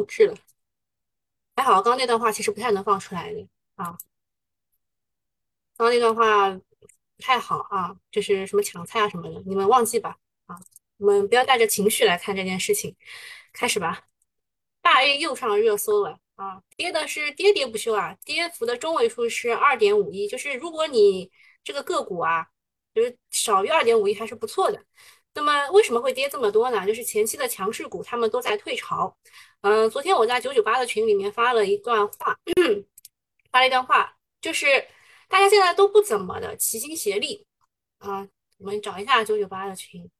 录制了，还好，刚刚那段话其实不太能放出来的啊。刚刚那段话不太好啊，就是什么抢菜啊什么的，你们忘记吧啊，我们不要带着情绪来看这件事情，开始吧。大 A 又上热搜了啊，跌的是跌跌不休啊，跌幅的中位数是二点五一，就是如果你这个个股啊，就是少于二点五一还是不错的。那么为什么会跌这么多呢？就是前期的强势股他们都在退潮。嗯，昨天我在九九八的群里面发了一段话，发了一段话，就是大家现在都不怎么的齐心协力啊。我们找一下九九八的群，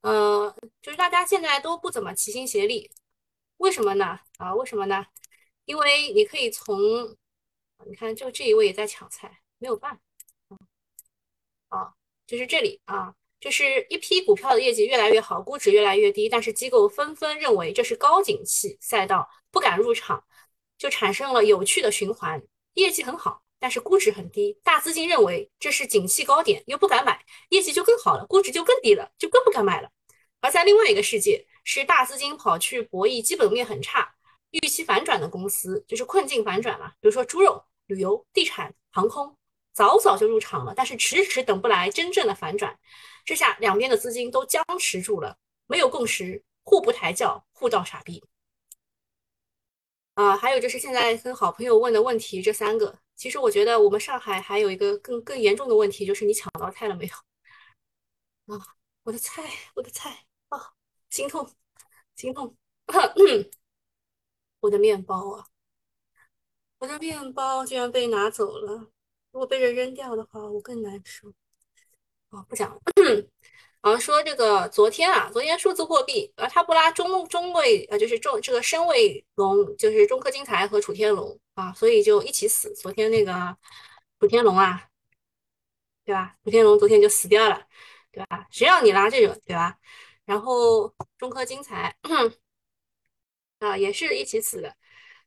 呃，就是大家现在都不怎么齐心协力，为什么呢？啊，为什么呢？因为你可以从，你看就这一位也在抢菜，没有办法，啊，就是这里啊。就是一批股票的业绩越来越好，估值越来越低，但是机构纷纷认为这是高景气赛道，不敢入场，就产生了有趣的循环。业绩很好，但是估值很低，大资金认为这是景气高点，又不敢买，业绩就更好了，估值就更低了，就更不敢买了。而在另外一个世界，是大资金跑去博弈基本面很差、预期反转的公司，就是困境反转嘛，比如说猪肉、旅游、地产、航空，早早就入场了，但是迟迟等不来真正的反转。这下，两边的资金都僵持住了，没有共识，互不抬轿，互道傻逼。啊，还有就是现在跟好朋友问的问题，这三个，其实我觉得我们上海还有一个更更严重的问题，就是你抢到菜了没有？啊，我的菜，我的菜，啊，心痛，心痛，我的面包啊，我的面包居然被拿走了，如果被人扔掉的话，我更难受。哦，不讲了。啊，说这个昨天啊，昨天数字货币，啊，它不拉中中位，呃，就是中这个深位龙，就是中科金财和楚天龙啊，所以就一起死。昨天那个楚天龙啊，对吧？楚天龙昨天就死掉了，对吧？谁让你拉这个，对吧？然后中科金财 啊，也是一起死的。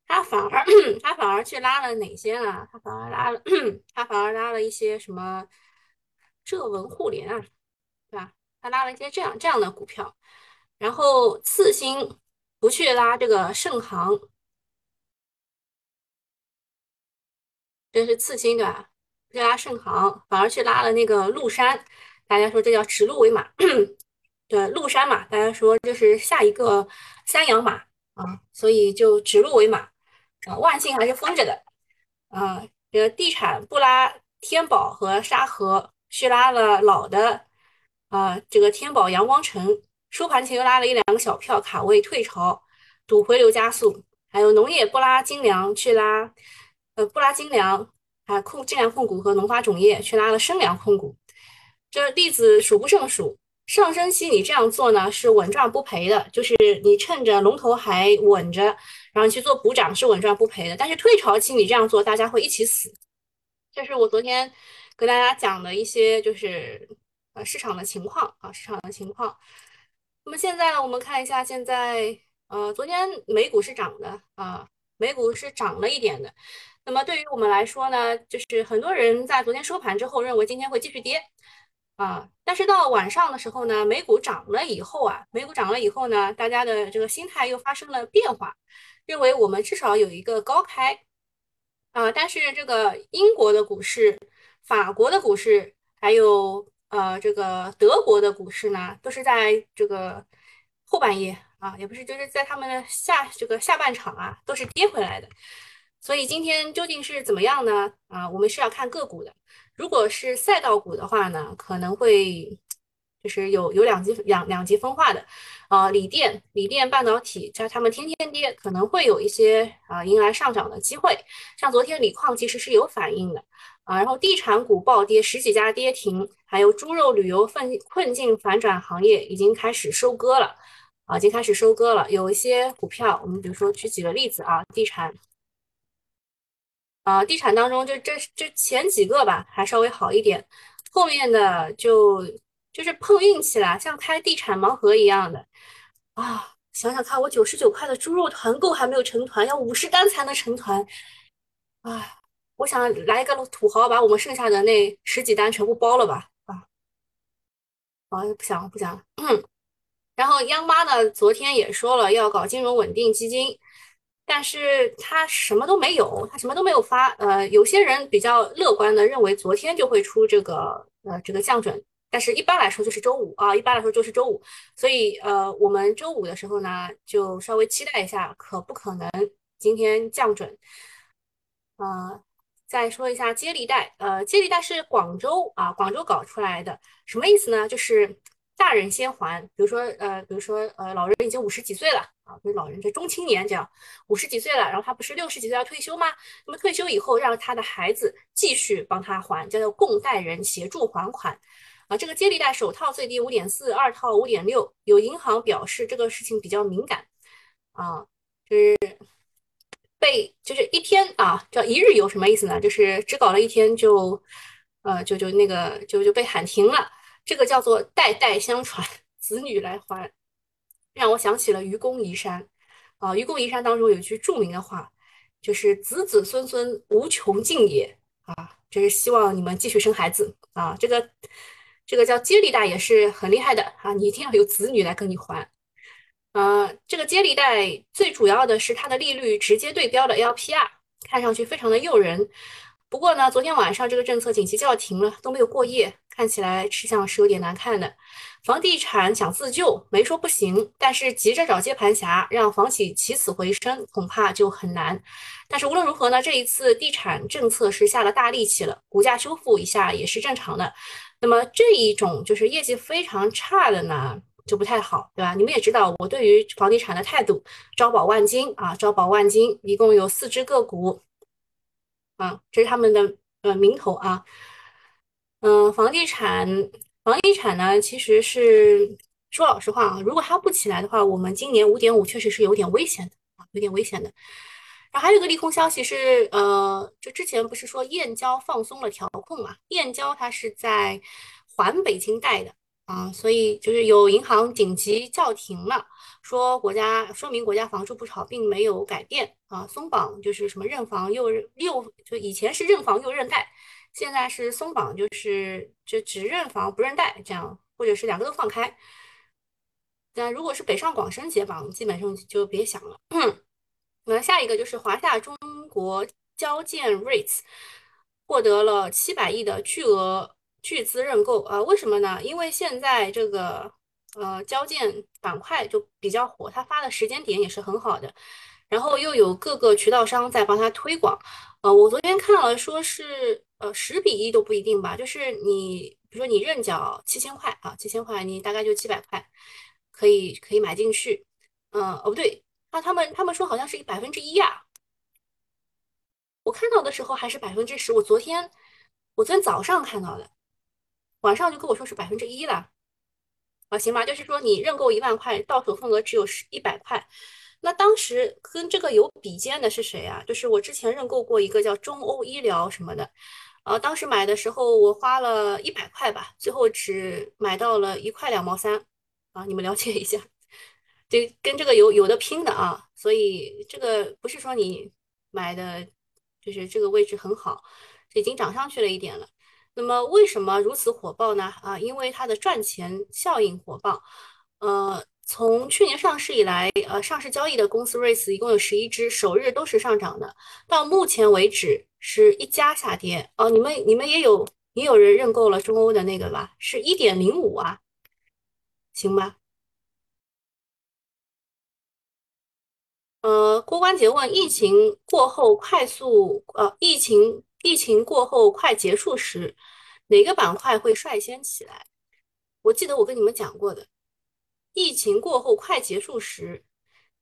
他反而 他反而去拉了哪些呢？他反而拉了 他反而拉了一些什么？浙文互联啊，对吧？他拉了一些这样这样的股票，然后次新不去拉这个盛航，这是次新对吧？不去拉盛航，反而去拉了那个陆山，大家说这叫指鹿为马，对，陆山嘛，大家说就是下一个三洋马啊，所以就指鹿为马啊，万幸还是封着的啊，这个地产不拉天宝和沙河。去拉了老的，啊，这个天宝阳光城收盘前又拉了一两个小票卡位退潮，赌回流加速。还有农业不拉精粮去拉，呃，不拉精粮，啊，控精粮控股和农发种业去拉了生粮控股。这例子数不胜数。上升期你这样做呢是稳赚不赔的，就是你趁着龙头还稳着，然后去做补涨是稳赚不赔的。但是退潮期你这样做，大家会一起死。这是我昨天。跟大家讲的一些就是呃市场的情况啊，市场的情况。那么现在呢，我们看一下现在呃昨天美股是涨的啊，美股是涨了一点的。那么对于我们来说呢，就是很多人在昨天收盘之后认为今天会继续跌啊，但是到晚上的时候呢，美股涨了以后啊，美股涨了以后呢，大家的这个心态又发生了变化，认为我们至少有一个高开啊，但是这个英国的股市。法国的股市，还有呃这个德国的股市呢，都是在这个后半夜啊，也不是就是在他们的下这个下半场啊，都是跌回来的。所以今天究竟是怎么样呢？啊，我们是要看个股的。如果是赛道股的话呢，可能会。就是有有两极两两极分化的，呃，锂电、锂电半导体，在他们天天跌，可能会有一些啊迎来上涨的机会。像昨天锂矿其实是有反应的啊，然后地产股暴跌，十几家跌停，还有猪肉、旅游困困境反转行业已经开始收割了啊，已经开始收割了。有一些股票，我们比如说举几个例子啊，地产啊，地产当中就这这前几个吧，还稍微好一点，后面的就。就是碰运气啦，像开地产盲盒一样的啊！想想看，我九十九块的猪肉团购还没有成团，要五十单才能成团啊！我想来一个土豪，把我们剩下的那十几单全部包了吧！啊，啊，不想不想了。然后央妈呢，昨天也说了要搞金融稳定基金但是他什么都没有，他什么都没有发。呃，有些人比较乐观的认为昨天就会出这个呃这个降准，但是一般来说就是周五啊，一般来说就是周五。所以呃，我们周五的时候呢，就稍微期待一下，可不可能今天降准？呃，再说一下接力贷，呃，接力贷是广州啊，广州搞出来的，什么意思呢？就是大人先还，比如说呃，比如说呃，老人已经五十几岁了啊，不是老人，这中青年这样，五十几岁了，然后他不是六十几岁要退休吗？那么退休以后，让他的孩子继续帮他还，叫做共贷人协助还款啊。这个接力贷首套最低五点四，二套五点六，有银行表示这个事情比较敏感啊，就是。被就是一天啊，叫一日游什么意思呢？就是只搞了一天就，呃，就就那个就就被喊停了。这个叫做代代相传，子女来还，让我想起了愚公移山啊。愚公移山当中有句著名的话，就是子子孙孙无穷尽也啊。就是希望你们继续生孩子啊。这个这个叫接力贷也是很厉害的啊，你一定要有子女来跟你还。呃，这个接力贷最主要的是它的利率直接对标的 LPR，看上去非常的诱人。不过呢，昨天晚上这个政策紧急叫停了，都没有过夜，看起来吃相是有点难看的。房地产想自救，没说不行，但是急着找接盘侠，让房企起死回生，恐怕就很难。但是无论如何呢，这一次地产政策是下了大力气了，股价修复一下也是正常的。那么这一种就是业绩非常差的呢？就不太好，对吧？你们也知道我对于房地产的态度，招宝万金啊，招宝万金一共有四只个股，啊，这是他们的呃名头啊。嗯，房地产，房地产呢，其实是说老实话啊，如果它不起来的话，我们今年五点五确实是有点危险的啊，有点危险的。然后还有个利空消息是，呃，就之前不是说燕郊放松了调控嘛？燕郊它是在环北京带的。啊，所以就是有银行紧急叫停了，说国家说明国家房住不炒并没有改变啊，松绑就是什么认房又又就以前是认房又认贷，现在是松绑就是就只认房不认贷这样，或者是两个都放开。那如果是北上广深解绑，基本上就别想了。那下一个就是华夏中国交建 REITs 获得了七百亿的巨额。巨资认购啊？为什么呢？因为现在这个呃交建板块就比较火，它发的时间点也是很好的，然后又有各个渠道商在帮他推广。呃，我昨天看了，说是呃十比一都不一定吧，就是你比如说你认缴七千块啊，七千块你大概就七百块，可以可以买进去。嗯，哦不对，那他们他们说好像是百分之一呀，我看到的时候还是百分之十，我昨天我昨天早上看到的。晚上就跟我说是百分之一了，啊，行吧，就是说你认购一万块，到手份额只有十一百块。那当时跟这个有比肩的是谁啊？就是我之前认购过一个叫中欧医疗什么的，呃，当时买的时候我花了一百块吧，最后只买到了一块两毛三，啊，你们了解一下，跟这个有有的拼的啊。所以这个不是说你买的，就是这个位置很好，已经涨上去了一点了。那么为什么如此火爆呢？啊，因为它的赚钱效应火爆。呃，从去年上市以来，呃，上市交易的公司 REITs 一共有十一只，首日都是上涨的。到目前为止是一家下跌。哦，你们你们也有也有人认购了中欧的那个吧？是一点零五啊，行吧？呃，郭关杰问：疫情过后快速呃，疫情。疫情过后快结束时，哪个板块会率先起来？我记得我跟你们讲过的，疫情过后快结束时，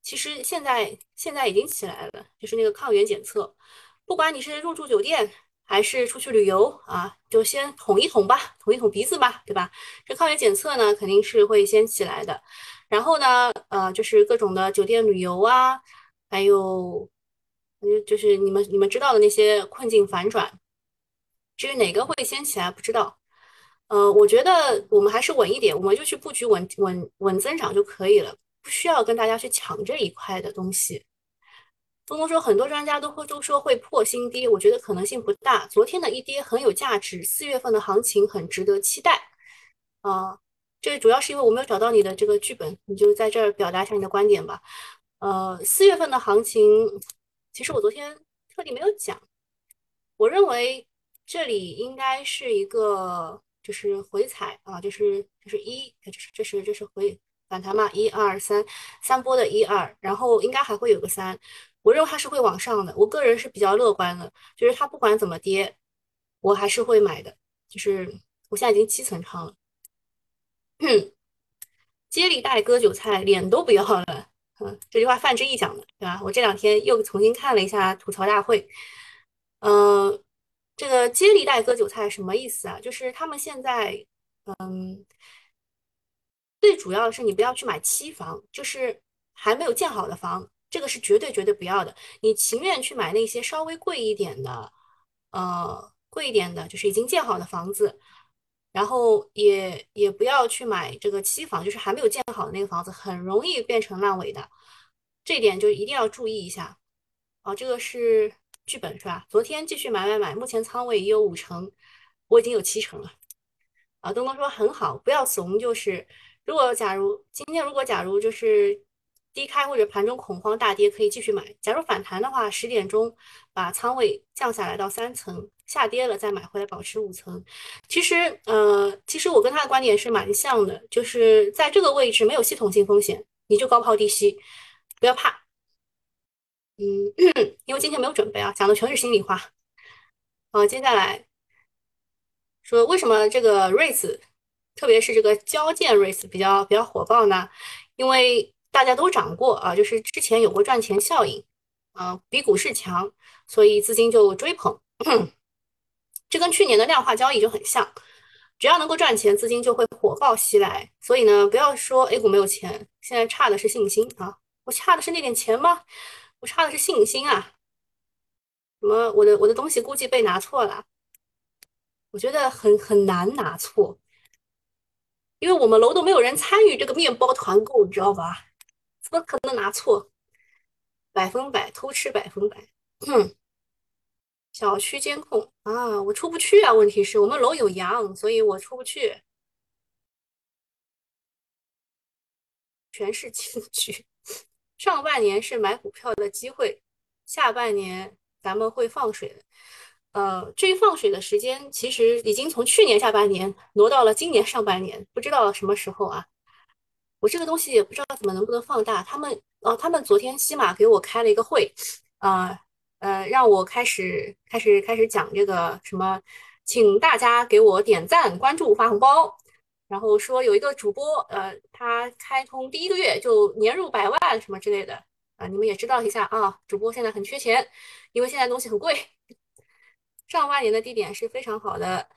其实现在现在已经起来了，就是那个抗原检测，不管你是入住酒店还是出去旅游啊，就先捅一捅吧，捅一捅鼻子吧，对吧？这抗原检测呢，肯定是会先起来的。然后呢，呃，就是各种的酒店旅游啊，还有。就是你们你们知道的那些困境反转，至于哪个会先起来不知道。呃，我觉得我们还是稳一点，我们就去布局稳稳稳增长就可以了，不需要跟大家去抢这一块的东西。东东说，很多专家都会都说会破新低，我觉得可能性不大。昨天的一跌很有价值，四月份的行情很值得期待。啊，这主要是因为我没有找到你的这个剧本，你就在这儿表达一下你的观点吧。呃，四月份的行情，其实我昨天特地没有讲。我认为这里应该是一个就是回踩啊，就是就是一，这是这是这是回反弹嘛，一二三三波的一二，然后应该还会有个三。我认为它是会往上的，我个人是比较乐观的，就是它不管怎么跌，我还是会买的。就是我现在已经七层仓了，接力带割韭菜，脸都不要了。嗯，这句话范志毅讲的，对吧？我这两天又重新看了一下吐槽大会，嗯，这个接力带割韭菜什么意思啊？就是他们现在，嗯，最主要的是你不要去买期房，就是还没有建好的房，这个是绝对绝对不要的。你情愿去买那些稍微贵一点的，呃，贵一点的，就是已经建好的房子。然后也也不要去买这个期房，就是还没有建好的那个房子，很容易变成烂尾的，这点就一定要注意一下。哦，这个是剧本是吧？昨天继续买买买，目前仓位已有五成，我已经有七成了。啊，东东说很好，不要怂，就是如果假如今天如果假如就是低开或者盘中恐慌大跌，可以继续买。假如反弹的话，十点钟把仓位降下来到三层。下跌了再买回来，保持五层。其实，呃，其实我跟他的观点是蛮像的，就是在这个位置没有系统性风险，你就高抛低吸，不要怕。嗯，因为今天没有准备啊，讲的全是心里话。好，接下来说为什么这个 REITs，特别是这个交建 REITs 比较比较火爆呢？因为大家都涨过啊，就是之前有过赚钱效应，啊，比股市强，所以资金就追捧。这跟去年的量化交易就很像，只要能够赚钱，资金就会火爆袭来。所以呢，不要说 A 股没有钱，现在差的是信心啊！我差的是那点钱吗？我差的是信心啊！什么？我的我的东西估计被拿错了？我觉得很很难拿错，因为我们楼都没有人参与这个面包团购，你知道吧？不可能拿错？百分百偷吃，百分百。哼小区监控啊，我出不去啊！问题是我们楼有羊，所以我出不去。全是进去。上半年是买股票的机会，下半年咱们会放水。呃，至于放水的时间，其实已经从去年下半年挪到了今年上半年，不知道什么时候啊。我这个东西也不知道怎么能不能放大。他们哦，他们昨天西马给我开了一个会啊。呃，让我开始开始开始讲这个什么，请大家给我点赞、关注、发红包。然后说有一个主播，呃，他开通第一个月就年入百万什么之类的啊，你们也知道一下啊。主播现在很缺钱，因为现在东西很贵。上半年的低点是非常好的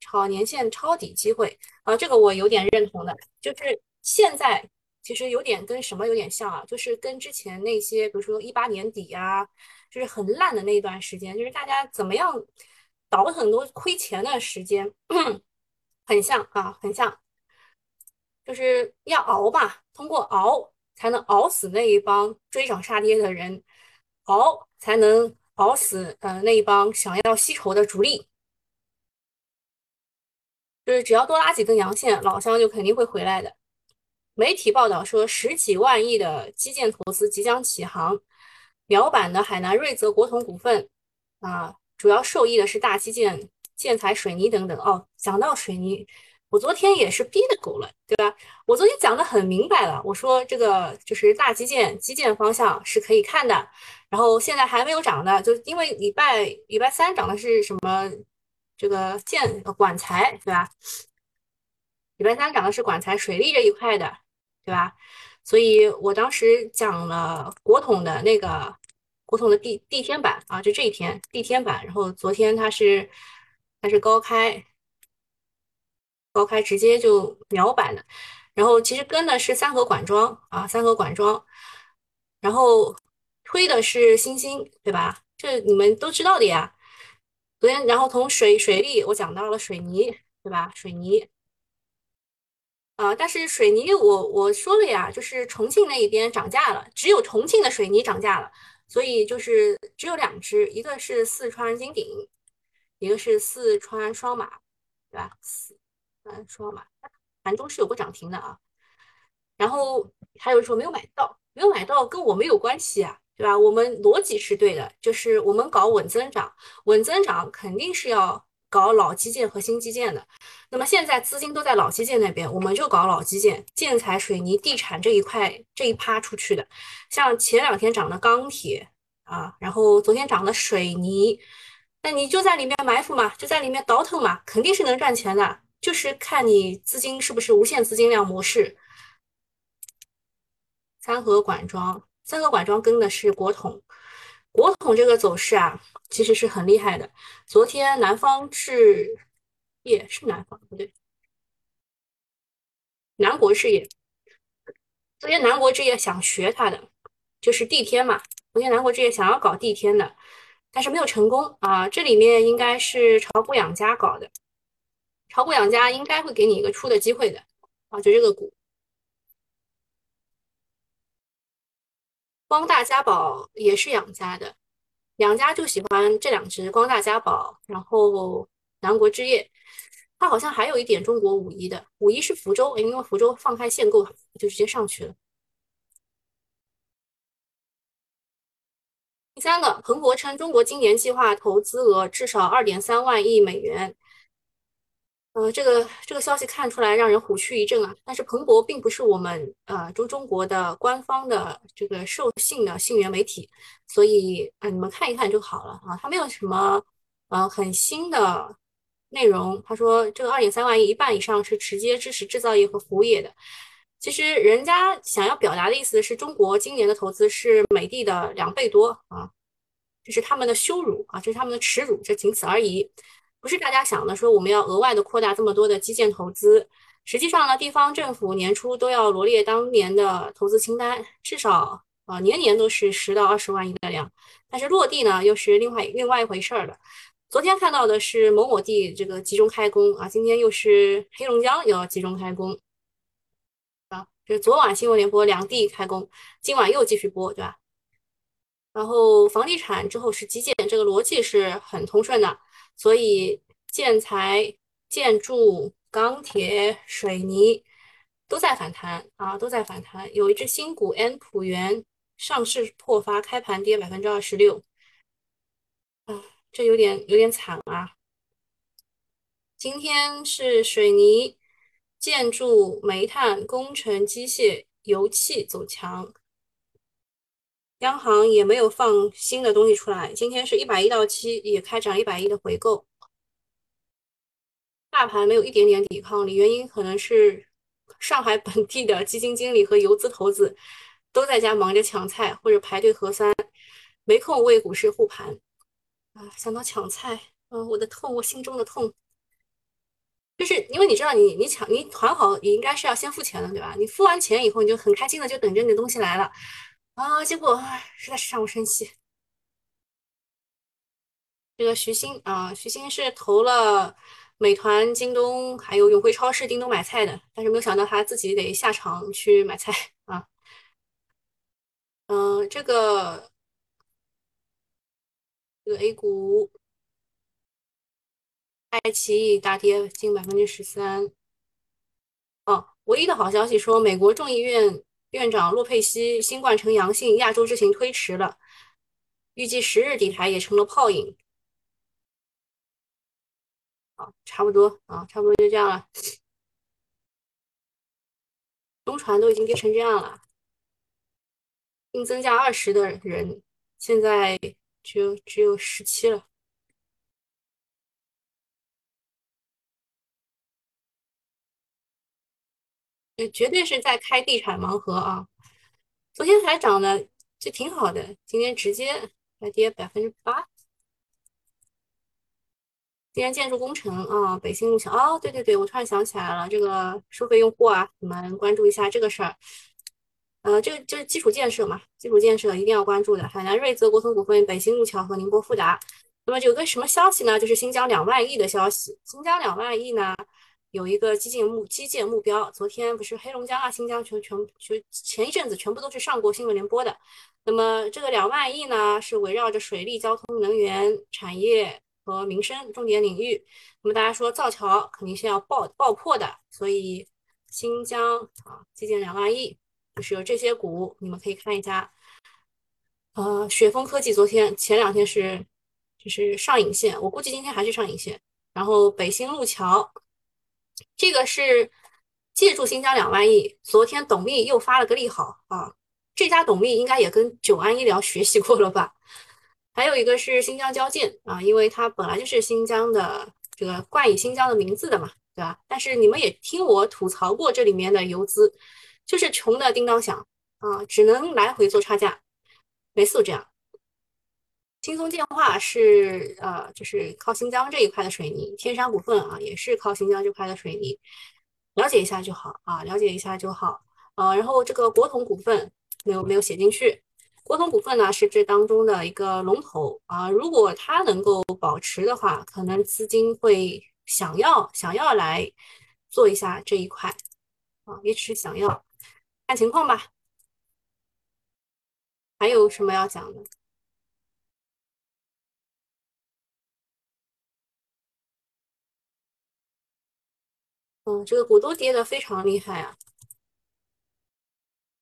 炒年限抄底机会啊，这个我有点认同的，就是现在其实有点跟什么有点像啊，就是跟之前那些，比如说一八年底啊。就是很烂的那一段时间，就是大家怎么样倒很多亏钱的时间，很像啊，很像，就是要熬吧，通过熬才能熬死那一帮追涨杀跌的人，熬才能熬死呃那一帮想要吸筹的主力，就是只要多拉几根阳线，老乡就肯定会回来的。媒体报道说，十几万亿的基建投资即将起航。苗板的海南瑞泽国统股份啊，主要受益的是大基建、建材、水泥等等。哦，讲到水泥，我昨天也是逼的狗了，对吧？我昨天讲的很明白了，我说这个就是大基建、基建方向是可以看的。然后现在还没有涨的，就因为礼拜礼拜三涨的是什么？这个建管材，对吧？礼拜三涨的是管材、水利这一块的，对吧？所以我当时讲了国统的那个国统的地地天板啊，就这一天地天板，然后昨天它是它是高开高开直接就秒板的，然后其实跟的是三合管庄啊，三合管庄，然后推的是星星，对吧？这你们都知道的呀。昨天然后从水水利我讲到了水泥，对吧？水泥。啊，但是水泥我我说了呀，就是重庆那一边涨价了，只有重庆的水泥涨价了，所以就是只有两只，一个是四川金鼎，一个是四川双马，对吧？四川双马，盘中是有过涨停的啊。然后还有说没有买到，没有买到跟我没有关系啊，对吧？我们逻辑是对的，就是我们搞稳增长，稳增长肯定是要搞老基建和新基建的。那么现在资金都在老基建那边，我们就搞老基建，建材、水泥、地产这一块这一趴出去的。像前两天涨的钢铁啊，然后昨天涨的水泥，那你就在里面埋伏嘛，就在里面倒腾嘛，肯定是能赚钱的。就是看你资金是不是无限资金量模式。三和管庄，三和管庄跟的是国统，国统这个走势啊，其实是很厉害的。昨天南方置业是南方不对，南国置业，昨天南国置业想学它的，就是地天嘛。昨天南国置业想要搞地天的，但是没有成功啊。这里面应该是炒股养家搞的。炒股养家应该会给你一个出的机会的啊，就这个股，光大家宝也是养家的，两家就喜欢这两只，光大家宝，然后南国置业，它好像还有一点中国五一的，五一是福州，因为福州放开限购，就直接上去了。第三个，彭博称中国今年计划投资额至少二点三万亿美元。呃，这个这个消息看出来让人虎躯一震啊！但是彭博并不是我们呃中中国的官方的这个授信的信源媒体，所以啊你们看一看就好了啊，它没有什么呃很新的内容。他说这个二点三万亿一半以上是直接支持制造业和服务业的。其实人家想要表达的意思是中国今年的投资是美的的两倍多啊，这是他们的羞辱啊，这是他们的耻辱，这仅此而已。不是大家想的说我们要额外的扩大这么多的基建投资，实际上呢，地方政府年初都要罗列当年的投资清单，至少啊年年都是十到二十万亿的量，但是落地呢又是另外另外一回事儿了。昨天看到的是某某地这个集中开工啊，今天又是黑龙江又要集中开工啊，就是昨晚新闻联播两地开工，今晚又继续播，对吧？然后房地产之后是基建，这个逻辑是很通顺的。所以建材、建筑、钢铁、水泥都在反弹啊，都在反弹。有一只新股 N 普元上市破发，开盘跌百分之二十六，啊，这有点有点惨啊。今天是水泥、建筑、煤炭、工程、机械、油气走强。央行也没有放新的东西出来，今天是一百亿到期，也开展一百亿的回购。大盘没有一点点抵抗力，原因可能是上海本地的基金经理和游资头子都在家忙着抢菜或者排队核酸，没空为股市护盘。啊，想到抢菜，嗯，我的痛，我心中的痛，就是因为你知道，你你抢你团好，你应该是要先付钱的，对吧？你付完钱以后，你就很开心的就等着你的东西来了。啊！结果实在是让我生气。这个徐鑫啊，徐鑫是投了美团、京东，还有永辉超市、叮咚买菜的，但是没有想到他自己得下场去买菜啊。嗯，这个这个 A 股，爱奇艺大跌近百分之十三。哦，唯一的好消息说，美国众议院。院长洛佩西新冠呈阳性，亚洲之行推迟了，预计十日抵台也成了泡影。好，差不多啊，差不多就这样了。中传都已经跌成这样了，新增加二十的人，现在只有只有十七了。绝对是在开地产盲盒啊！昨天还涨的就挺好的，今天直接来跌百分之八。今天建筑工程啊，北新路桥哦，对对对，我突然想起来了，这个收费用户啊，你们关注一下这个事儿。呃，这个就是基础建设嘛，基础建设一定要关注的。海南瑞泽国通股份、北新路桥和宁波富达。那么有个什么消息呢？就是新疆两万亿的消息。新疆两万亿呢？有一个基建目基建目标，昨天不是黑龙江啊、新疆全全就前一阵子全部都是上过新闻联播的。那么这个两万亿呢，是围绕着水利、交通、能源、产业和民生重点领域。那么大家说造桥肯定是要爆爆破的，所以新疆啊基建两万亿。就是有这些股，你们可以看一下。呃，雪峰科技昨天前两天是就是上影线，我估计今天还是上影线。然后北新路桥，这个是借助新疆两万亿，昨天董秘又发了个利好啊。这家董秘应该也跟九安医疗学习过了吧？还有一个是新疆交建啊，因为它本来就是新疆的这个冠以新疆的名字的嘛，对吧？但是你们也听我吐槽过这里面的游资，就是穷的叮当响啊，只能来回做差价。每次都这样。轻松建化是呃，就是靠新疆这一块的水泥。天山股份啊，也是靠新疆这块的水泥。了解一下就好啊，了解一下就好。呃，然后这个国统股份没有没有写进去。国统股份呢是这当中的一个龙头啊，如果它能够保持的话，可能资金会想要想要来做一下这一块啊，也只是想要看情况吧。还有什么要讲的？嗯，这个股都跌的非常厉害啊。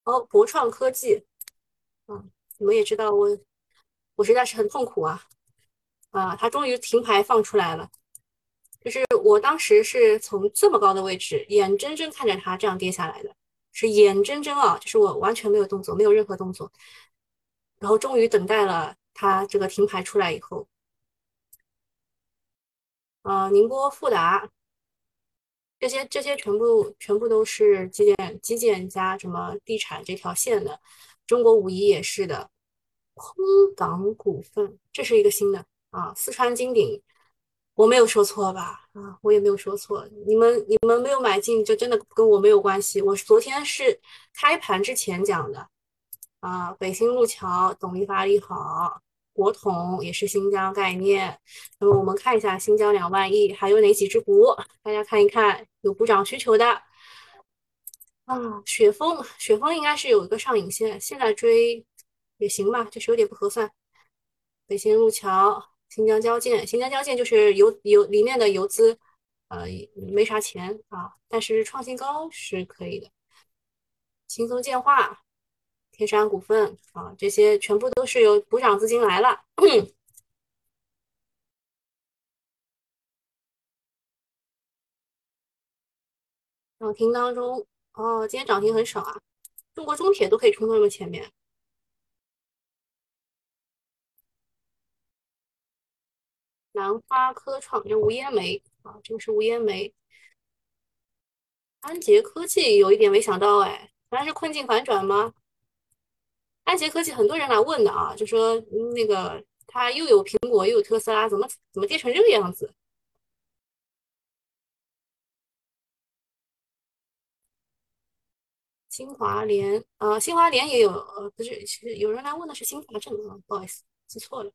哦，博创科技，嗯，你们也知道我，我实在是很痛苦啊。啊，它终于停牌放出来了。就是我当时是从这么高的位置，眼睁睁看着它这样跌下来的，是眼睁睁啊，就是我完全没有动作，没有任何动作。然后终于等待了它这个停牌出来以后，呃，宁波富达这些这些全部全部都是基建基建加什么地产这条线的，中国武夷也是的，空港股份这是一个新的啊，四川金鼎我没有说错吧？啊，我也没有说错，你们你们没有买进就真的跟我没有关系，我昨天是开盘之前讲的。啊，北新路桥董力发力好，国统也是新疆概念。那么我们看一下新疆两万亿还有哪几只股？大家看一看，有补涨需求的啊。雪峰，雪峰应该是有一个上影线，现在追也行吧，就是有点不合算。北新路桥、新疆交建，新疆交建就是游游里面的游资，呃，没啥钱啊，但是创新高是可以的。轻松建化。天山股份啊，这些全部都是有补涨资金来了。涨停当中，哦，今天涨停很少啊。中国中铁都可以冲到那么前面。南花科创，这无烟煤啊，这个是无烟煤。安捷科技有一点没想到哎，原来是困境反转吗？安捷科技很多人来问的啊，就说那个它又有苹果又有特斯拉，怎么怎么跌成这个样子？新华联啊，新华联也有，呃，不是，是有人来问的是新华证啊，不好意思，记错了。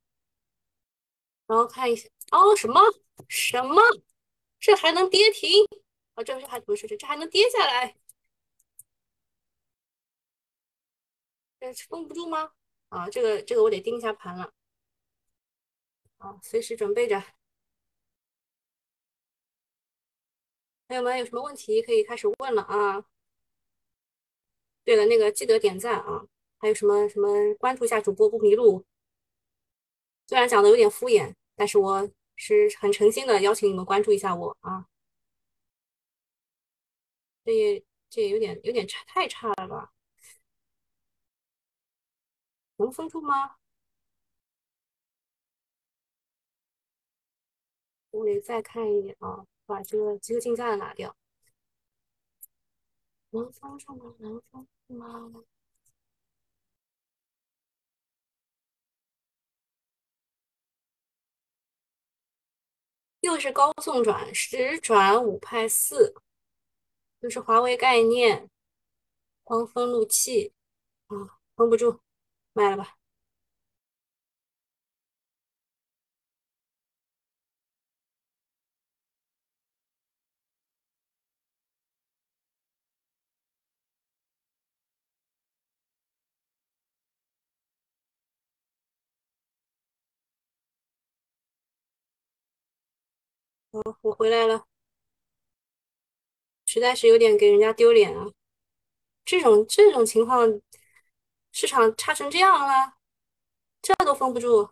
然后看一下，哦，什么什么，这还能跌停？啊，这是还不是这这还能跌下来？这封不住吗？啊，这个这个我得盯一下盘了。啊，随时准备着。朋友们有什么问题可以开始问了啊？对了，那个记得点赞啊！还有什么什么关注一下主播不迷路。虽然讲的有点敷衍，但是我是很诚心的邀请你们关注一下我啊。这也这也有点有点差，太差了吧？能封住吗？我得再看一眼啊，把这个机构竞价拿掉。能封住吗？能封住吗？又是高送转，十转五派四，又是华为概念，光风路器啊，封不住。卖了吧。哦，我回来了，实在是有点给人家丢脸啊。这种这种情况，市场差成这样了，这都封不住。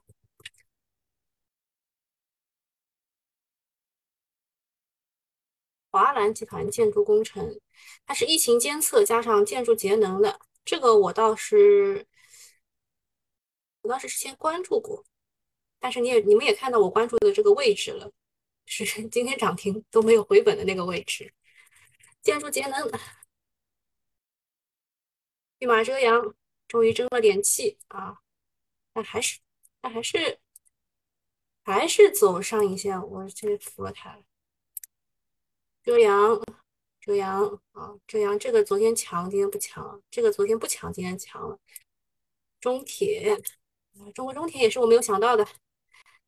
华兰集团建筑工程，它是疫情监测加上建筑节能的，这个我倒是我倒是之前关注过，但是你也你们也看到我关注的这个位置了，是 今天涨停都没有回本的那个位置。建筑节能，御马遮阳，终于争了点气啊，但还是但还是还是走上影线，我这服了它了。遮阳，遮阳啊，遮阳，这个昨天强，今天不强了，这个昨天不强，今天强了。中铁，啊中国中铁也是我没有想到的，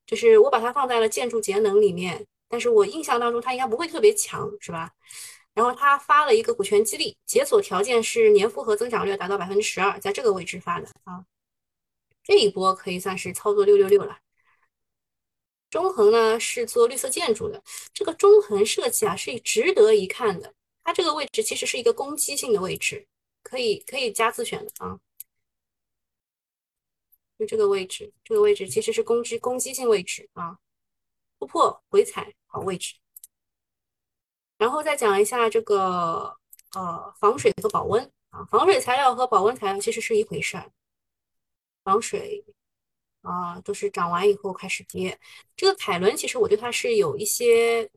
就是我把它放在了建筑节能里面，但是我印象当中它应该不会特别强，是吧？然后他发了一个股权激励，解锁条件是年复合增长率达到百分之十二，在这个位置发的啊，这一波可以算是操作六六六了。中恒呢是做绿色建筑的，这个中恒设计啊是值得一看的。它这个位置其实是一个攻击性的位置，可以可以加自选的啊。就这个位置，这个位置其实是攻击攻击性位置啊，突破回踩好位置。然后再讲一下这个呃防水和保温啊，防水材料和保温材料其实是一回事儿，防水。啊，都是涨完以后开始跌。这个凯伦其实我对它是有一些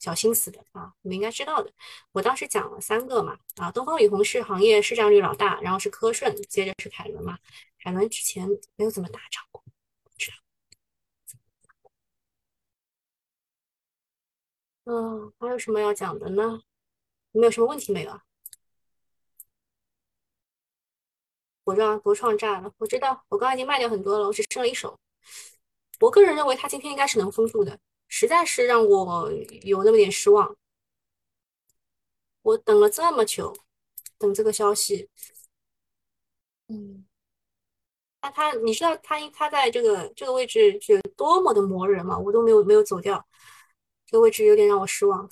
小心思的啊，你们应该知道的。我当时讲了三个嘛，啊，东方雨虹是行业市占率老大，然后是科顺，接着是凯伦嘛。凯伦之前没有怎么大涨过，知道？嗯，还有什么要讲的呢？有没有什么问题没有啊？我让博创炸了，我知道，我刚刚已经卖掉很多了，我只剩了一手。我个人认为他今天应该是能封住的，实在是让我有那么点失望。我等了这么久，等这个消息，嗯，那他，你知道他他在这个这个位置是多么的磨人吗？我都没有没有走掉，这个位置有点让我失望。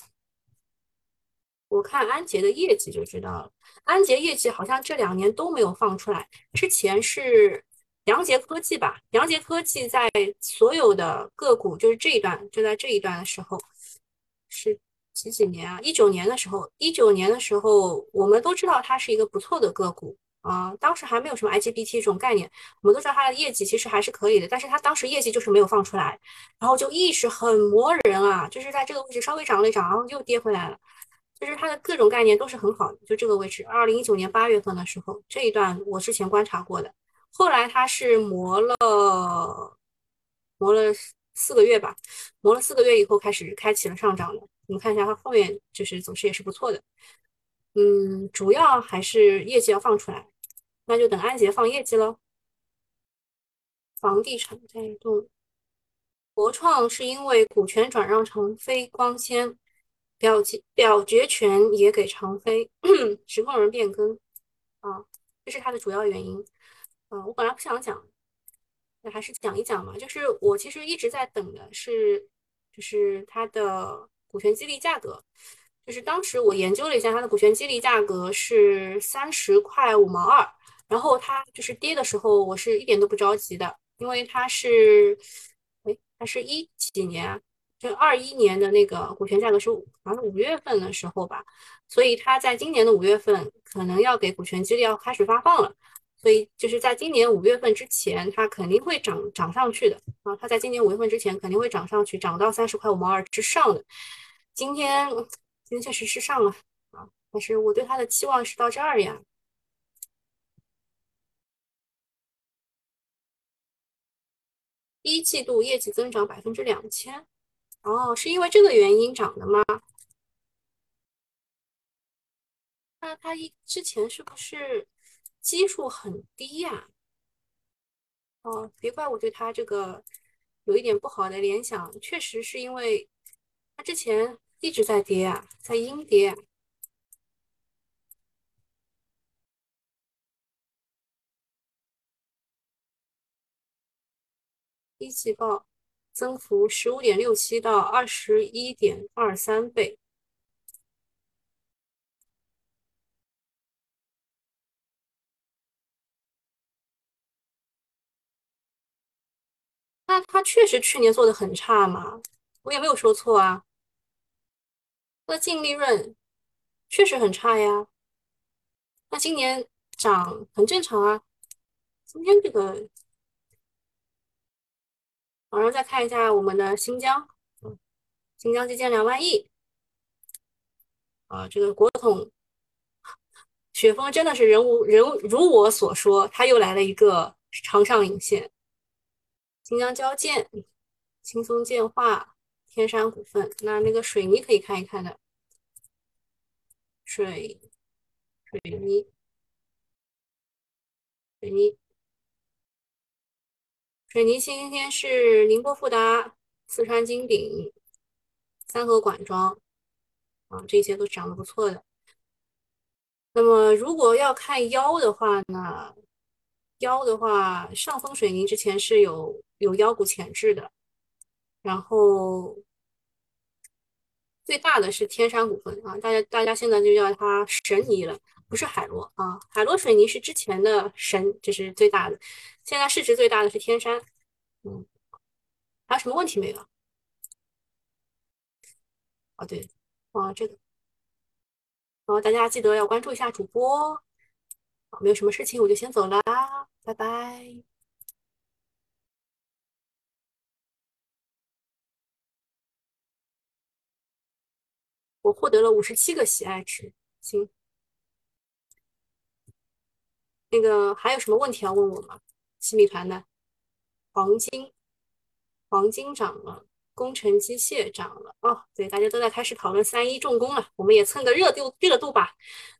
我看安捷的业绩就知道了，安捷业绩好像这两年都没有放出来。之前是杨杰科技吧？杨杰科技在所有的个股，就是这一段，就在这一段的时候，是几几年啊？一九年的时候，一九年的时候，我们都知道它是一个不错的个股啊。当时还没有什么 IGBT 这种概念，我们都知道它的业绩其实还是可以的，但是它当时业绩就是没有放出来，然后就一直很磨人啊，就是在这个位置稍微涨了一涨，然后又跌回来了。就是它的各种概念都是很好的，就这个位置，二零一九年八月份的时候，这一段我之前观察过的。后来它是磨了磨了四个月吧，磨了四个月以后开始开启了上涨的。你们看一下它后面就是走势也是不错的。嗯，主要还是业绩要放出来，那就等安杰放业绩喽。房地产带动，国创是因为股权转让成非光纤。表决表决权也给长飞，实控人变更啊，这是它的主要原因。嗯，我本来不想讲，那还是讲一讲嘛。就是我其实一直在等的是，就是它的股权激励价格。就是当时我研究了一下它的股权激励价格是三十块五毛二，然后它就是跌的时候，我是一点都不着急的，因为它是，哎，它是一几年啊？就二一年的那个股权价格是好像是五月份的时候吧，所以它在今年的五月份可能要给股权激励要开始发放了，所以就是在今年五月份之前，它肯定会涨涨上去的啊，它在今年五月份之前肯定会涨上去，涨到三十块五毛二之上的。今天今天确实是上了啊，但是我对它的期望是到这儿呀。一季度业绩增长百分之两千。哦，是因为这个原因涨的吗？那它一之前是不是基数很低呀？哦，别怪我对它这个有一点不好的联想，确实是因为它之前一直在跌啊，在阴跌。一季报增幅十五点六七到二十一点二三倍。那他确实去年做的很差嘛我也没有说错啊。那净利润确实很差呀。那今年涨很正常啊今天这个然后再看一下我们的新疆，新疆基建两万亿。啊，这个国统雪峰真的是人无人如我所说，他又来了一个长上影线。新疆交建、轻松建化、天山股份，那那个水泥可以看一看的，水水泥。水泥。水泥，今天是宁波富达、四川金鼎、三河管庄啊，这些都涨得不错的。那么如果要看腰的话呢？腰的话，上峰水泥之前是有有腰股潜质的，然后最大的是天山股份啊，大家大家现在就叫它神泥了，不是海螺啊，海螺水泥是之前的神，这是最大的，现在市值最大的是天山，嗯，还有什么问题没有？哦对，啊这个，哦大家记得要关注一下主播。没有什么事情，我就先走了，拜拜。我获得了五十七个喜爱值，行。那个还有什么问题要问我吗？新米团的黄金，黄金涨了，工程机械涨了，哦，对，大家都在开始讨论三一重工了，我们也蹭个热度热度吧。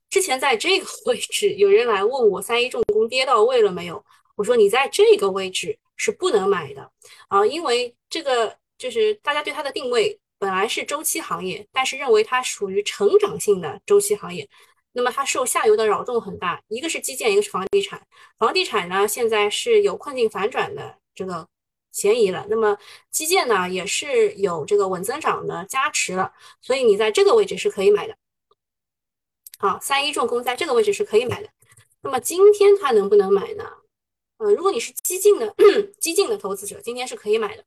之前在这个 位置，有人来问我三一重工跌到位了没有？我说你在这个位置是不能买的啊，因为这个就是大家对它的定位本来是周期行业，但是认为它属于成长性的周期行业。那么它受下游的扰动很大，一个是基建，一个是房地产。房地产呢现在是有困境反转的这个嫌疑了，那么基建呢也是有这个稳增长的加持了，所以你在这个位置是可以买的。好，三一重工在这个位置是可以买的。那么今天它能不能买呢？呃，如果你是激进的 激进的投资者，今天是可以买的。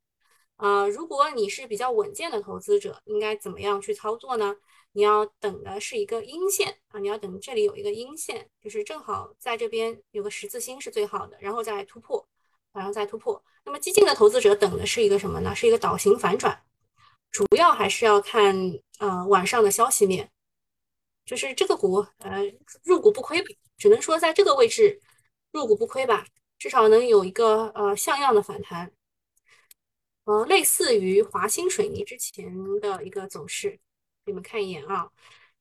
呃，如果你是比较稳健的投资者，应该怎么样去操作呢？你要等的是一个阴线啊，你要等这里有一个阴线，就是正好在这边有个十字星是最好的，然后再突破，然后再突破。那么激进的投资者等的是一个什么呢？是一个倒型反转，主要还是要看呃晚上的消息面。就是这个股，呃，入股不亏，只能说在这个位置入股不亏吧，至少能有一个呃像样的反弹，呃，类似于华兴水泥之前的一个走势，你们看一眼啊，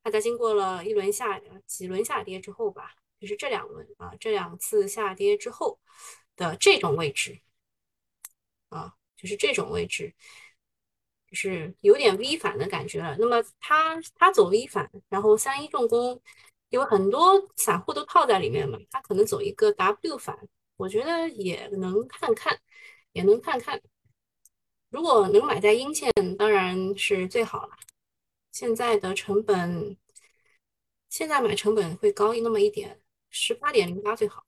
它在经过了一轮下几轮下跌之后吧，就是这两轮啊，这两次下跌之后的这种位置，啊，就是这种位置。就是有点 V 反的感觉了。那么它它走 V 反，然后三一重工有很多散户都套在里面嘛，它可能走一个 W 反，我觉得也能看看，也能看看。如果能买在阴线，当然是最好了。现在的成本，现在买成本会高那么一点，十八点零八最好。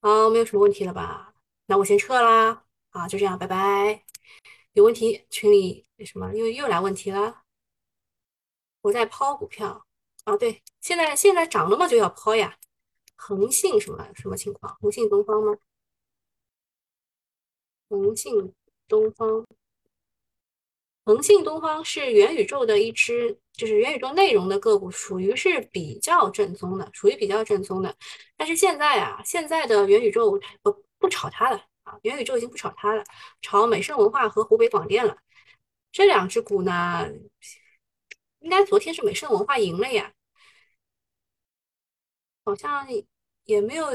好，没有什么问题了吧？那我先撤啦。啊，就这样，拜拜。有问题，群里什么又又来问题了？我在抛股票啊，对，现在现在涨了嘛，就要抛呀。恒信什么什么情况？恒信东方吗？恒信东方，恒信东方是元宇宙的一只，就是元宇宙内容的个股，属于是比较正宗的，属于比较正宗的。但是现在啊，现在的元宇宙不不炒它了。啊，元宇宙已经不炒它了，炒美盛文化和湖北广电了。这两只股呢，应该昨天是美盛文化赢了呀，好像也没有。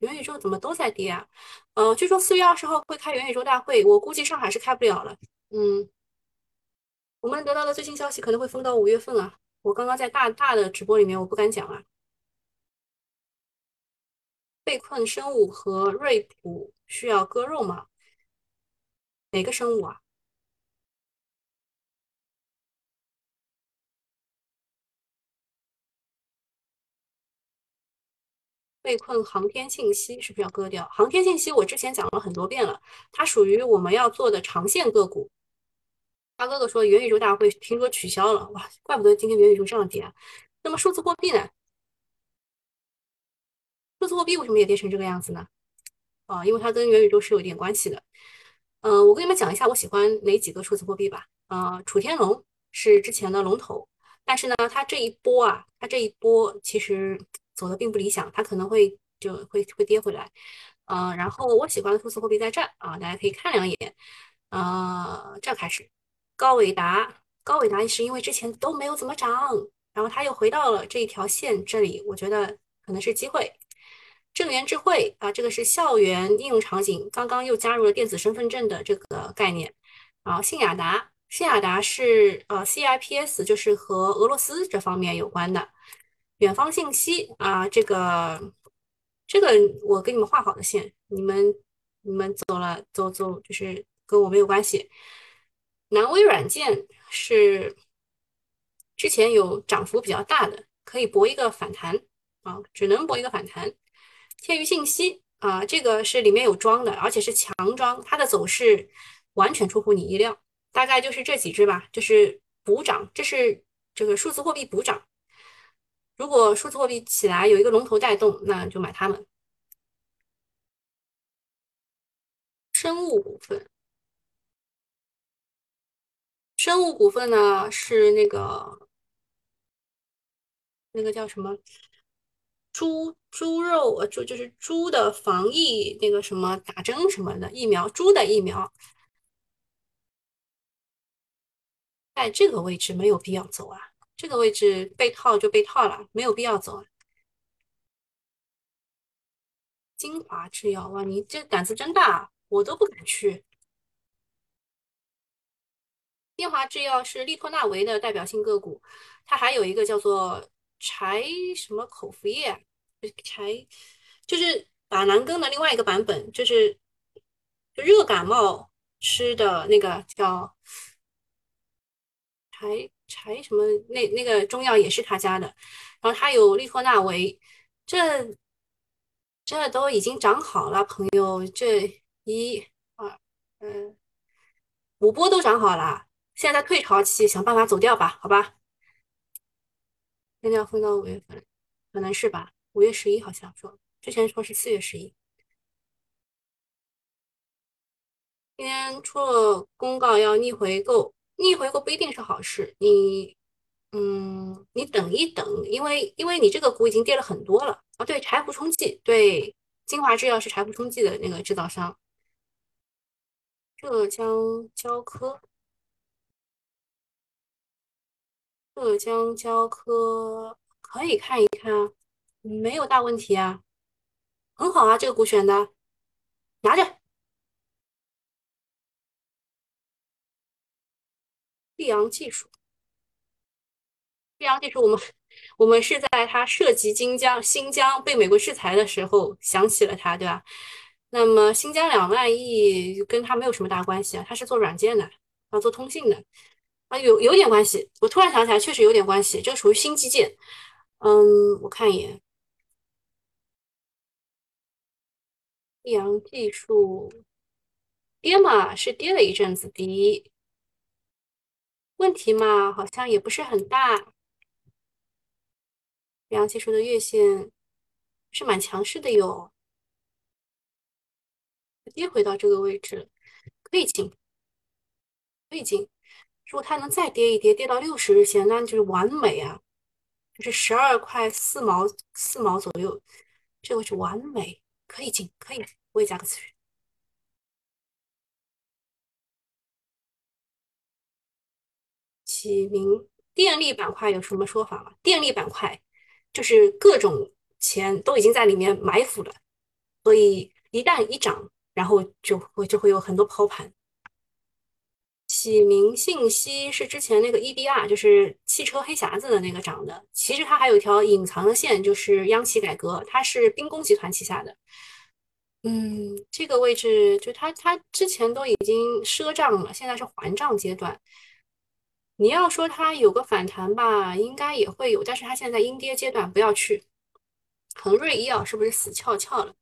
元宇宙怎么都在跌啊？呃，据说四月二十号会开元宇宙大会，我估计上海是开不了了。嗯，我们得到的最新消息可能会封到五月份啊。我刚刚在大大的直播里面，我不敢讲啊。被困生物和瑞普需要割肉吗？哪个生物啊？被困航天信息是不是要割掉？航天信息我之前讲了很多遍了，它属于我们要做的长线个股。大哥哥说元宇宙大会听说取消了，哇，怪不得今天元宇宙这样跌啊。那么数字货币呢？数字货币为什么也跌成这个样子呢？啊，因为它跟元宇宙是有一点关系的。嗯，我跟你们讲一下我喜欢哪几个数字货币吧。啊，楚天龙是之前的龙头，但是呢，它这一波啊，它这一波其实走的并不理想，它可能会就会会跌回来。嗯，然后我喜欢的数字货币在这啊，大家可以看两眼。啊，这开始，高伟达，高伟达是因为之前都没有怎么涨，然后它又回到了这一条线这里，我觉得可能是机会。正源智慧啊，这个是校园应用场景，刚刚又加入了电子身份证的这个概念。然后信雅达，信雅达是呃 CIPS，就是和俄罗斯这方面有关的。远方信息啊，这个这个我给你们画好的线，你们你们走了走走，就是跟我没有关系。南威软件是之前有涨幅比较大的，可以博一个反弹啊，只能博一个反弹。天娱信息啊，这个是里面有庄的，而且是强庄，它的走势完全出乎你意料。大概就是这几只吧，就是补涨，这是这个数字货币补涨。如果数字货币起来有一个龙头带动，那就买它们。生物股份，生物股份呢是那个那个叫什么？猪猪肉呃，就就是猪的防疫那个什么打针什么的疫苗，猪的疫苗，在这个位置没有必要走啊，这个位置被套就被套了，没有必要走啊。精华制药哇，你这胆子真大，我都不敢去。精华制药是利托纳维的代表性个股，它还有一个叫做。柴什么口服液？柴就是板蓝根的另外一个版本，就是就热感冒吃的那个叫柴柴什么那那个中药也是他家的，然后他有利托纳维，这这都已经长好了，朋友，这一二嗯五波都长好了，现在退潮期，想办法走掉吧，好吧。现在要分到五月份，可能是吧？五月十一好像说，之前说是四月十一。今天出了公告要逆回购，逆回购不一定是好事。你，嗯，你等一等，因为因为你这个股已经跌了很多了啊。对，柴胡冲剂，对，精华制药是柴胡冲剂的那个制造商。浙江交科。浙江交科可以看一看，没有大问题啊，很好啊，这个股选的，拿着。溧阳技术，溧阳技术，我们我们是在它涉及新疆新疆被美国制裁的时候想起了它，对吧？那么新疆两万亿跟它没有什么大关系啊，它是做软件的，啊，做通信的。有有点关系，我突然想起来，确实有点关系，这个属于新基建。嗯，我看一眼，益阳技术跌嘛，是跌了一阵子，低，问题嘛，好像也不是很大。益阳技术的月线是蛮强势的哟，跌回到这个位置，可以进，可以进。如果它能再跌一跌，跌到六十日线，那就是完美啊！就是十二块四毛四毛左右，这个是完美，可以进，可以，我也加个词语。启明电力板块有什么说法吗？电力板块就是各种钱都已经在里面埋伏了，所以一旦一涨，然后就会就会有很多抛盘。启明信息是之前那个 EDR，就是汽车黑匣子的那个涨的。其实它还有一条隐藏的线，就是央企改革，它是兵工集团旗下的。嗯，这个位置就它它之前都已经赊账了，现在是还账阶段。你要说它有个反弹吧，应该也会有，但是它现在阴跌阶段，不要去。恒瑞医药是不是死翘翘了？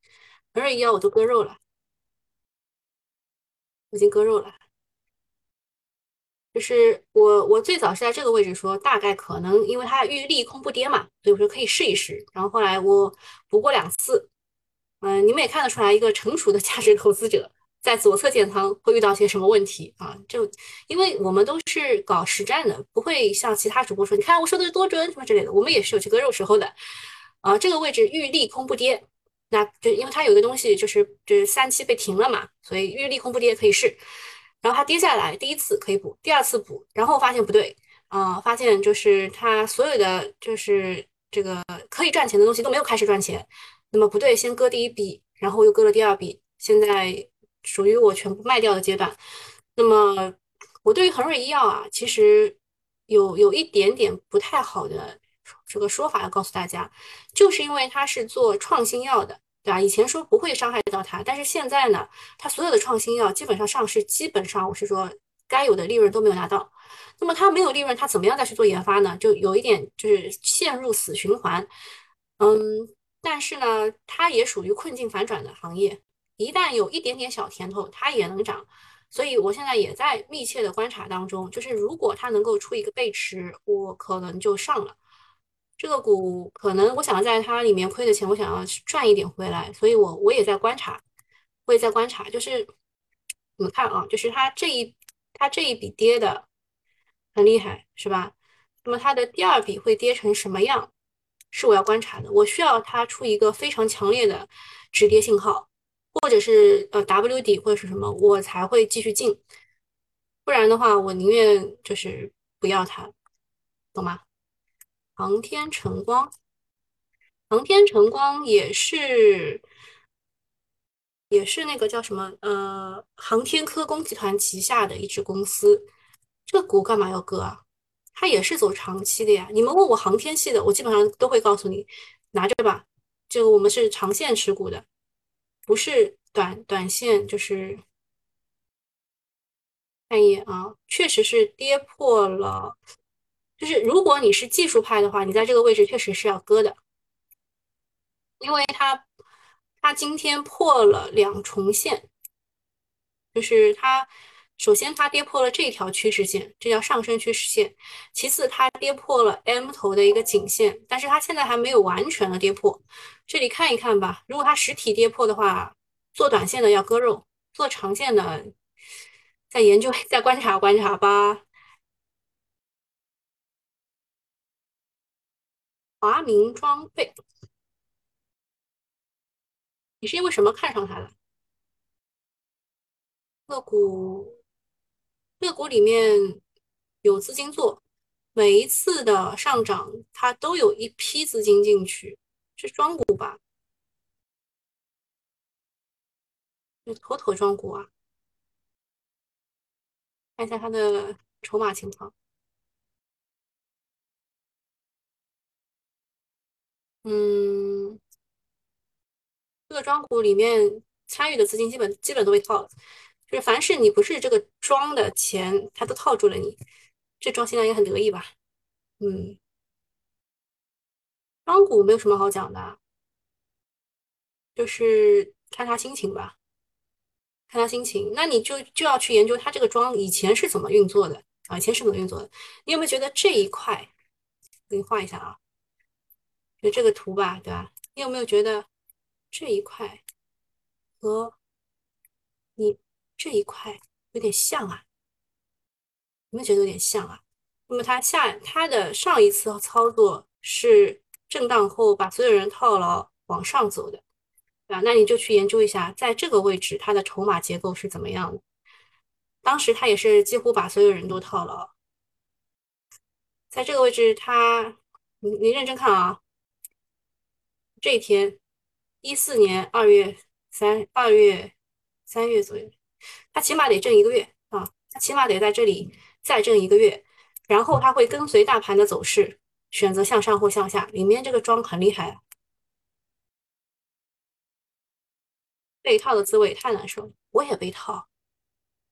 恒瑞医药我都割肉了，我已经割肉了。就是我我最早是在这个位置说，大概可能因为它预利空不跌嘛，所以我说可以试一试。然后后来我补过两次，嗯，你们也看得出来，一个成熟的价值投资者在左侧建仓会遇到些什么问题啊？就因为我们都是搞实战的，不会像其他主播说，你看我说的多准什么之类的，我们也是有这割肉时候的。啊，这个位置预利空不跌，那就因为它有一个东西就是就是三期被停了嘛，所以预利空不跌可以试。然后它跌下来，第一次可以补，第二次补，然后发现不对啊，发现就是它所有的就是这个可以赚钱的东西都没有开始赚钱，那么不对，先割第一笔，然后又割了第二笔，现在属于我全部卖掉的阶段。那么我对于恒瑞医药啊，其实有有一点点不太好的这个说法要告诉大家，就是因为它是做创新药的。对吧？以前说不会伤害到它，但是现在呢，它所有的创新药基本上上市，基本上我是说该有的利润都没有拿到。那么它没有利润，它怎么样再去做研发呢？就有一点就是陷入死循环。嗯，但是呢，它也属于困境反转的行业，一旦有一点点小甜头，它也能涨。所以我现在也在密切的观察当中，就是如果它能够出一个背驰，我可能就上了。这个股可能我想要在它里面亏的钱，我想要赚一点回来，所以我我也在观察，我也在观察，就是你们看啊，就是它这一它这一笔跌的很厉害，是吧？那么它的第二笔会跌成什么样，是我要观察的。我需要它出一个非常强烈的止跌信号，或者是呃 W 底或者是什么，我才会继续进，不然的话，我宁愿就是不要它，懂吗？航天晨光，航天晨光也是，也是那个叫什么呃，航天科工集团旗下的一支公司。这个股干嘛要割啊？它也是走长期的呀。你们问我航天系的，我基本上都会告诉你，拿着吧。这个我们是长线持股的，不是短短线。就是看一眼啊，确实是跌破了。就是如果你是技术派的话，你在这个位置确实是要割的，因为它它今天破了两重线，就是它首先它跌破了这条趋势线，这叫上升趋势线，其次它跌破了 M 头的一个颈线，但是它现在还没有完全的跌破，这里看一看吧。如果它实体跌破的话，做短线的要割肉，做长线的再研究 再观察观察吧。华明装备，你是因为什么看上它的？个股，个股里面有资金做，每一次的上涨，它都有一批资金进去，是庄股吧？妥妥庄股啊！看一下它的筹码情况。嗯，这个庄股里面参与的资金基本基本都被套了，就是凡是你不是这个庄的钱，它都套住了你。这庄现在也很得意吧？嗯，庄股没有什么好讲的，就是看他心情吧，看他心情。那你就就要去研究他这个庄以前是怎么运作的啊？以前是怎么运作的？你有没有觉得这一块？给你画一下啊。就这个图吧，对吧？你有没有觉得这一块和你这一块有点像啊？有没有觉得有点像啊？那么它下它的上一次操作是震荡后把所有人套牢往上走的，对吧？那你就去研究一下，在这个位置它的筹码结构是怎么样的？当时它也是几乎把所有人都套牢，在这个位置它，你你认真看啊。这一天，一四年二月三二月三月左右，他起码得挣一个月啊，他起码得在这里再挣一个月，然后他会跟随大盘的走势选择向上或向下。里面这个庄很厉害啊，被套的滋味太难受了，我也被套。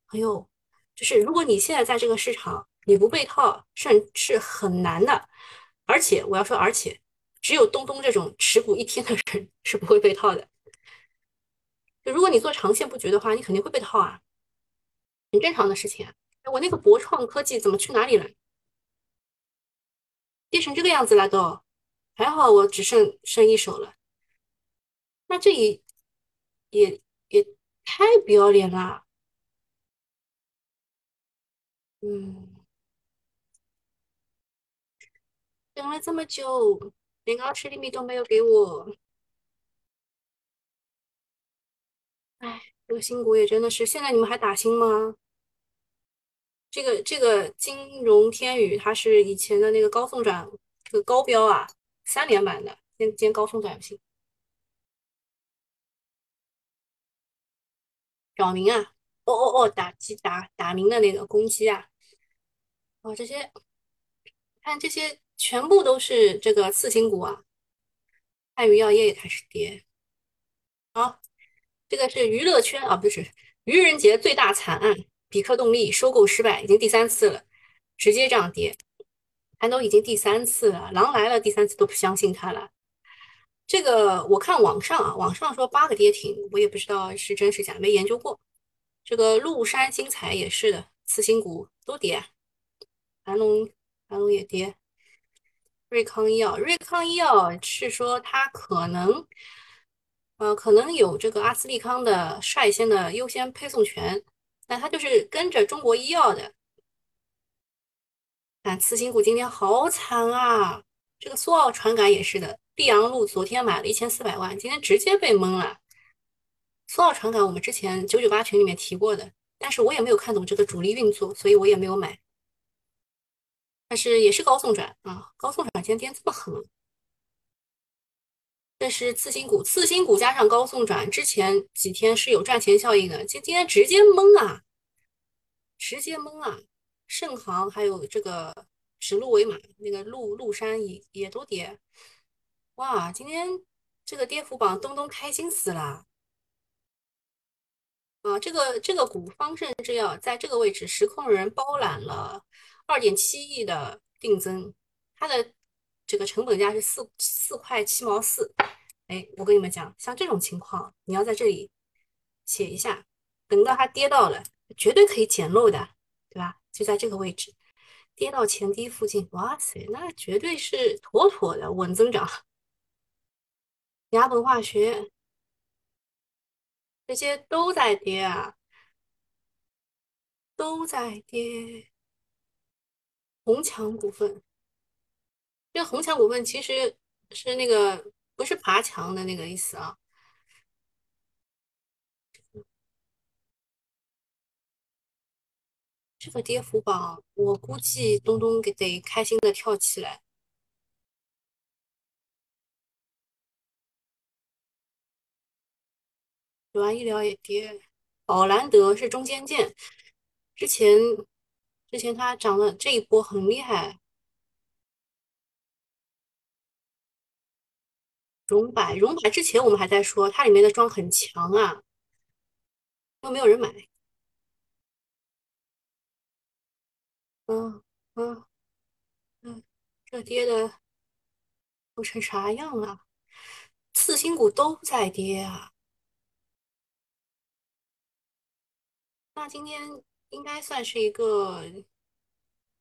哎呦，就是如果你现在在这个市场，你不被套，甚是很难的。而且我要说，而且。只有东东这种持股一天的人 是不会被套的。就如果你做长线布局的话，你肯定会被套啊，很正常的事情啊。我那个博创科技怎么去哪里了？跌成这个样子了都，还好我只剩剩一手了。那这也也也太不要脸了，嗯，等了这么久，连个二十厘米都没有给我，哎，这个新股也真的是，现在你们还打新吗？这个这个金融天宇，它是以前的那个高送转，这个高标啊，三连板的，今天高送转不行。扰民啊，哦哦哦，打击打打民的那个攻击啊，哦这些，看这些全部都是这个次新股啊，汉语药业也开始跌。好，这个是娱乐圈啊，不是愚人节最大惨案。比克动力收购失败，已经第三次了，直接这样跌，盘都已经第三次了，狼来了，第三次都不相信它了。这个我看网上啊，网上说八个跌停，我也不知道是真是假，没研究过。这个麓山新材也是的，次新股都跌，韩龙韩龙也跌，瑞康医药瑞康医药是说它可能，呃，可能有这个阿斯利康的率先的优先配送权。那它就是跟着中国医药的，但次新股今天好惨啊！这个苏澳传感也是的，溧阳路昨天买了一千四百万，今天直接被蒙了。苏澳传感我们之前九九八群里面提过的，但是我也没有看懂这个主力运作，所以我也没有买。但是也是高送转啊，高送转今天跌这么狠，这是次新股，次新股加上高送转，之前几天是有赚钱效应的，今今天直接懵啊！直接懵啊！盛航还有这个指鹿为马，那个鹿鹿山也也都跌。哇，今天这个跌幅榜东东开心死了。啊，这个这个股方盛制药在这个位置，实控人包揽了二点七亿的定增，它的这个成本价是四四块七毛四。哎，我跟你们讲，像这种情况，你要在这里写一下，等到它跌到了。绝对可以捡漏的，对吧？就在这个位置，跌到前低附近，哇塞，那绝对是妥妥的稳增长。雅本化学这些都在跌啊，都在跌。红墙股份，这红墙股份其实是那个不是爬墙的那个意思啊。这个跌幅榜，我估计东东给得开心的跳起来。九安医疗也跌，宝兰德是中间件，之前之前它涨的这一波很厉害。荣百荣百之前我们还在说它里面的庄很强啊，又没有人买。嗯嗯嗯，这跌的都成啥样了？次新股都在跌啊！那今天应该算是一个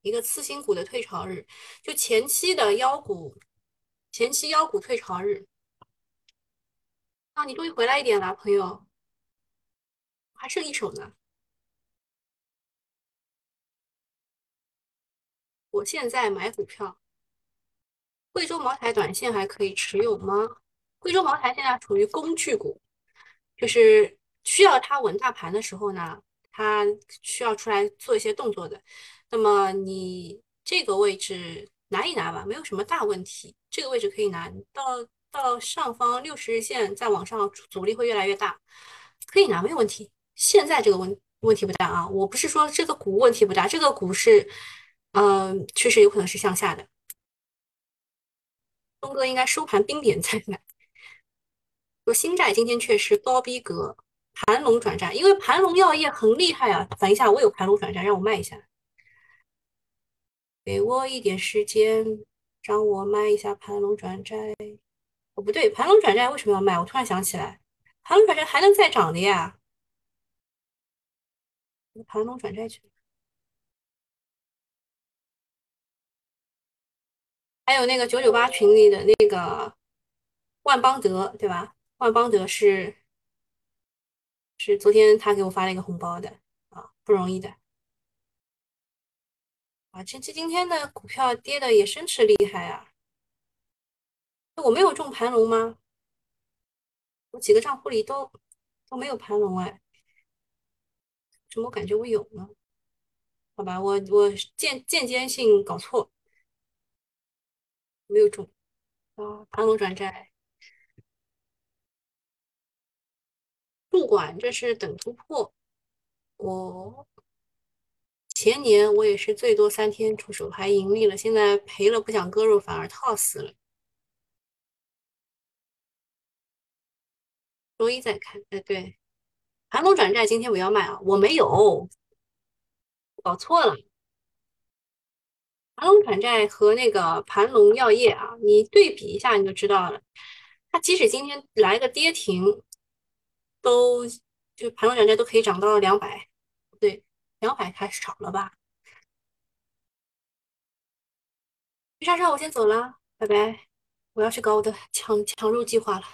一个次新股的退潮日，就前期的妖股，前期妖股退潮日。啊，你终于回来一点了，朋友，还剩一手呢。我现在买股票，贵州茅台短线还可以持有吗？贵州茅台现在处于工具股，就是需要它稳大盘的时候呢，它需要出来做一些动作的。那么你这个位置拿一拿吧，没有什么大问题。这个位置可以拿到到上方六十日线，再往上阻力会越来越大，可以拿没有问题。现在这个问问题不大啊，我不是说这个股问题不大，这个股是。嗯，确实有可能是向下的。东哥应该收盘冰点再买。说新债今天确实高逼格，盘龙转债，因为盘龙药业很厉害啊。等一下，我有盘龙转债，让我卖一下。给我一点时间，让我卖一下盘龙转债。哦，不对，盘龙转债为什么要卖？我突然想起来，盘龙转债还能再涨的呀。盘龙转债去。还有那个九九八群里的那个万邦德，对吧？万邦德是是昨天他给我发了一个红包的啊，不容易的啊！这这今天的股票跌的也真是厉害啊！我没有中盘龙吗？我几个账户里都都没有盘龙哎，怎么感觉我有呢？好吧，我我间间接性搞错，没有中啊！盘龙转债，入管这是等突破。我前年我也是最多三天出手还盈利了，现在赔了不想割肉，反而套死了。周一再看，哎，对，盘龙转债今天我要卖啊，我没有，搞错了。盘龙转债和那个盘龙药业啊，你对比一下你就知道了。它即使今天来个跌停，都就盘中转债都可以涨到两百，对，两百太少了吧？莎莎，我先走了，拜拜，我要去搞我的抢抢肉计划了。